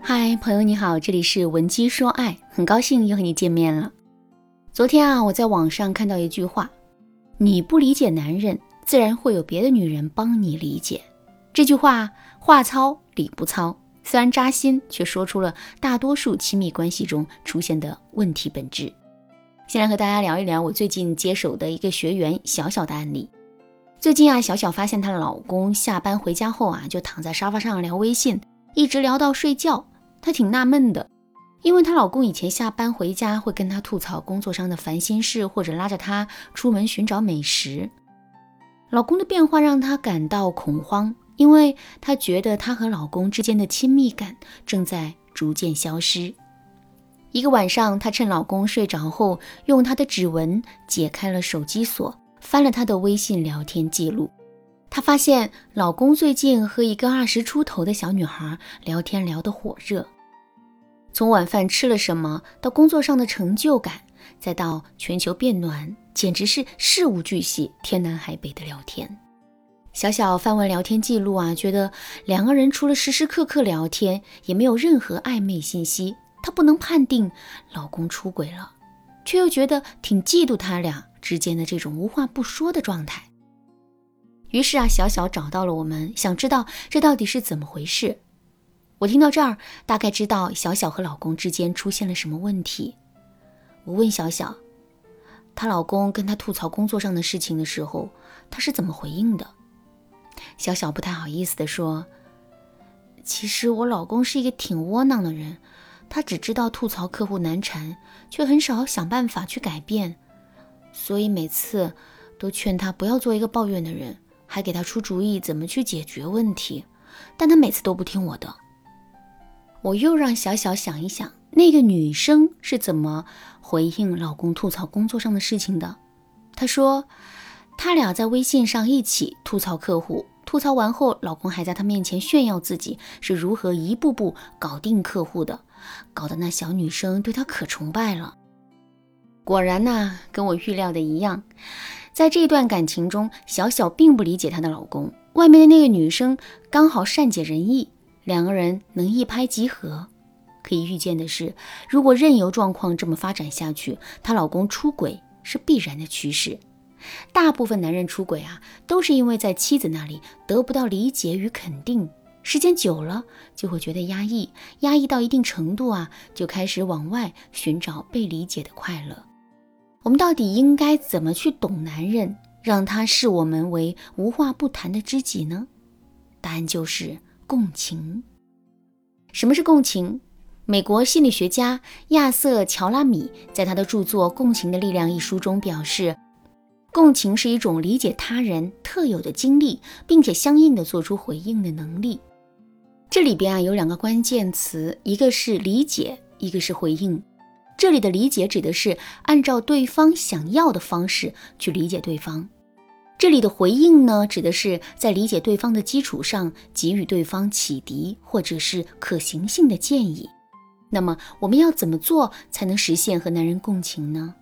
嗨，朋友你好，这里是文姬说爱，很高兴又和你见面了。昨天啊，我在网上看到一句话：你不理解男人，自然会有别的女人帮你理解。这句话话糙理不糙，虽然扎心，却说出了大多数亲密关系中出现的问题本质。先来和大家聊一聊我最近接手的一个学员小小的案例。最近啊，小小发现她的老公下班回家后啊，就躺在沙发上聊微信，一直聊到睡觉。她挺纳闷的，因为她老公以前下班回家会跟她吐槽工作上的烦心事，或者拉着她出门寻找美食。老公的变化让她感到恐慌，因为她觉得她和老公之间的亲密感正在逐渐消失。一个晚上，她趁老公睡着后，用她的指纹解开了手机锁，翻了他的微信聊天记录。她发现老公最近和一个二十出头的小女孩聊天聊得火热，从晚饭吃了什么到工作上的成就感，再到全球变暖，简直是事无巨细、天南海北的聊天。小小翻完聊天记录啊，觉得两个人除了时时刻刻聊天，也没有任何暧昧信息。她不能判定老公出轨了，却又觉得挺嫉妒他俩之间的这种无话不说的状态。于是啊，小小找到了我们，想知道这到底是怎么回事。我听到这儿，大概知道小小和老公之间出现了什么问题。我问小小，她老公跟她吐槽工作上的事情的时候，她是怎么回应的？小小不太好意思地说：“其实我老公是一个挺窝囊的人，他只知道吐槽客户难缠，却很少想办法去改变，所以每次都劝他不要做一个抱怨的人。”还给他出主意怎么去解决问题，但他每次都不听我的。我又让小小想一想，那个女生是怎么回应老公吐槽工作上的事情的。她说，他俩在微信上一起吐槽客户，吐槽完后，老公还在她面前炫耀自己是如何一步步搞定客户的，搞得那小女生对他可崇拜了。果然呐，跟我预料的一样。在这段感情中，小小并不理解她的老公。外面的那个女生刚好善解人意，两个人能一拍即合。可以预见的是，如果任由状况这么发展下去，她老公出轨是必然的趋势。大部分男人出轨啊，都是因为在妻子那里得不到理解与肯定，时间久了就会觉得压抑，压抑到一定程度啊，就开始往外寻找被理解的快乐。我们到底应该怎么去懂男人，让他视我们为无话不谈的知己呢？答案就是共情。什么是共情？美国心理学家亚瑟·乔拉米在他的著作《共情的力量》一书中表示，共情是一种理解他人特有的经历，并且相应的做出回应的能力。这里边啊有两个关键词，一个是理解，一个是回应。这里的理解指的是按照对方想要的方式去理解对方，这里的回应呢，指的是在理解对方的基础上给予对方启迪或者是可行性的建议。那么我们要怎么做才能实现和男人共情呢？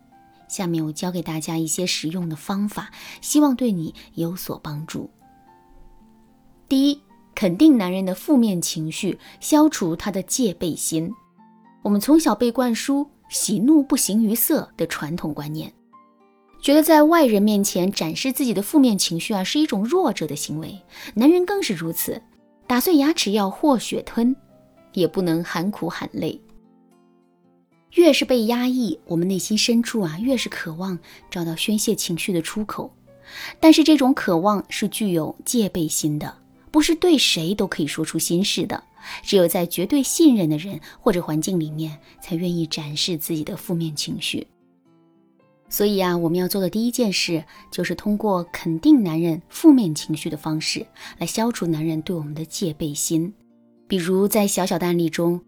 下面我教给大家一些实用的方法，希望对你有所帮助。第一，肯定男人的负面情绪，消除他的戒备心。我们从小被灌输。喜怒不形于色的传统观念，觉得在外人面前展示自己的负面情绪啊，是一种弱者的行为。男人更是如此，打碎牙齿要和血吞，也不能含苦含泪。越是被压抑，我们内心深处啊，越是渴望找到宣泄情绪的出口。但是这种渴望是具有戒备心的，不是对谁都可以说出心事的。只有在绝对信任的人或者环境里面，才愿意展示自己的负面情绪。所以啊，我们要做的第一件事，就是通过肯定男人负面情绪的方式，来消除男人对我们的戒备心。比如在小小的案例中，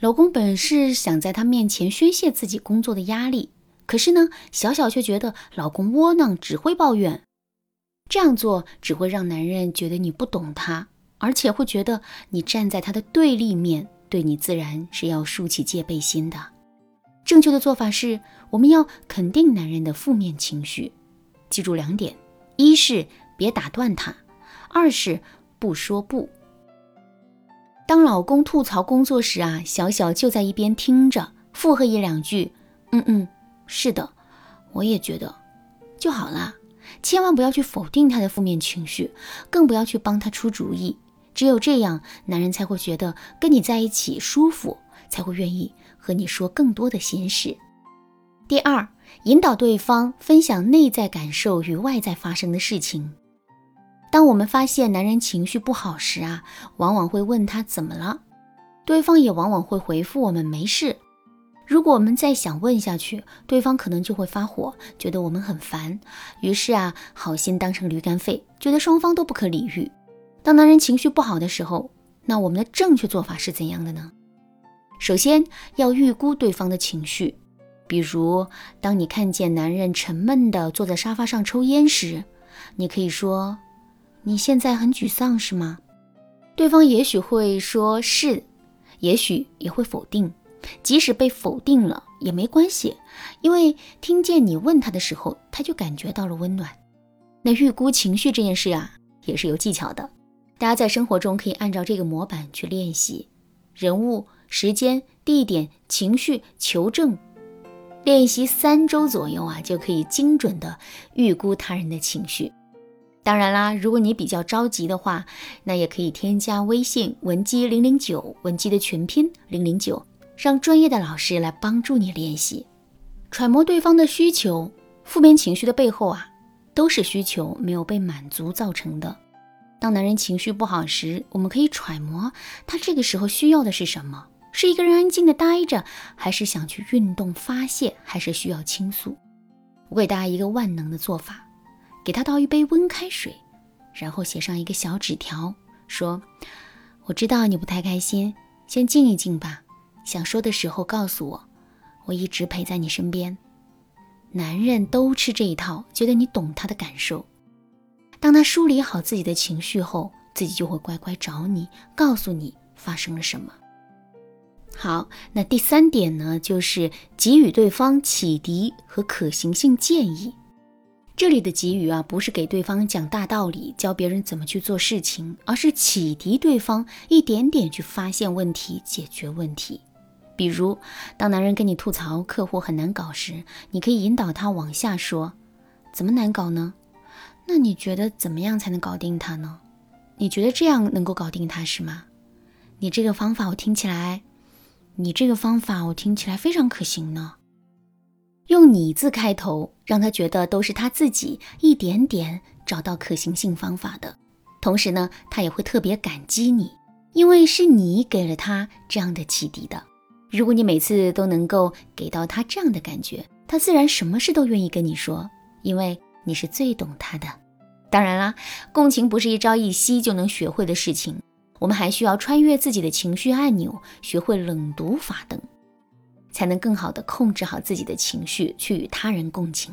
老公本是想在他面前宣泄自己工作的压力，可是呢，小小却觉得老公窝囊，只会抱怨。这样做只会让男人觉得你不懂他。而且会觉得你站在他的对立面，对你自然是要竖起戒备心的。正确的做法是，我们要肯定男人的负面情绪，记住两点：一是别打断他，二是不说不。当老公吐槽工作时啊，小小就在一边听着，附和一两句：“嗯嗯，是的，我也觉得。”就好啦。千万不要去否定他的负面情绪，更不要去帮他出主意。只有这样，男人才会觉得跟你在一起舒服，才会愿意和你说更多的心事。第二，引导对方分享内在感受与外在发生的事情。当我们发现男人情绪不好时啊，往往会问他怎么了，对方也往往会回复我们没事。如果我们再想问下去，对方可能就会发火，觉得我们很烦，于是啊，好心当成驴肝肺，觉得双方都不可理喻。当男人情绪不好的时候，那我们的正确做法是怎样的呢？首先要预估对方的情绪，比如当你看见男人沉闷地坐在沙发上抽烟时，你可以说：“你现在很沮丧是吗？”对方也许会说是，也许也会否定。即使被否定了也没关系，因为听见你问他的时候，他就感觉到了温暖。那预估情绪这件事啊，也是有技巧的。大家在生活中可以按照这个模板去练习：人物、时间、地点、情绪、求证。练习三周左右啊，就可以精准的预估他人的情绪。当然啦，如果你比较着急的话，那也可以添加微信文姬零零九，文姬的全拼零零九。让专业的老师来帮助你练习揣摩对方的需求。负面情绪的背后啊，都是需求没有被满足造成的。当男人情绪不好时，我们可以揣摩他这个时候需要的是什么：是一个人安静的待着，还是想去运动发泄，还是需要倾诉？我给大家一个万能的做法：给他倒一杯温开水，然后写上一个小纸条，说：“我知道你不太开心，先静一静吧。”想说的时候告诉我，我一直陪在你身边。男人都吃这一套，觉得你懂他的感受。当他梳理好自己的情绪后，自己就会乖乖找你，告诉你发生了什么。好，那第三点呢，就是给予对方启迪和可行性建议。这里的给予啊，不是给对方讲大道理，教别人怎么去做事情，而是启迪对方一点点去发现问题，解决问题。比如，当男人跟你吐槽客户很难搞时，你可以引导他往下说：“怎么难搞呢？那你觉得怎么样才能搞定他呢？你觉得这样能够搞定他是吗？你这个方法我听起来，你这个方法我听起来非常可行呢。用你字开头，让他觉得都是他自己一点点找到可行性方法的，同时呢，他也会特别感激你，因为是你给了他这样的启迪的。”如果你每次都能够给到他这样的感觉，他自然什么事都愿意跟你说，因为你是最懂他的。当然啦，共情不是一朝一夕就能学会的事情，我们还需要穿越自己的情绪按钮，学会冷读法等，才能更好的控制好自己的情绪，去与他人共情。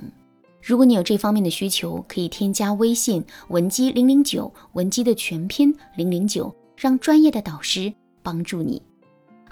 如果你有这方面的需求，可以添加微信文姬零零九，文姬的全拼零零九，让专业的导师帮助你。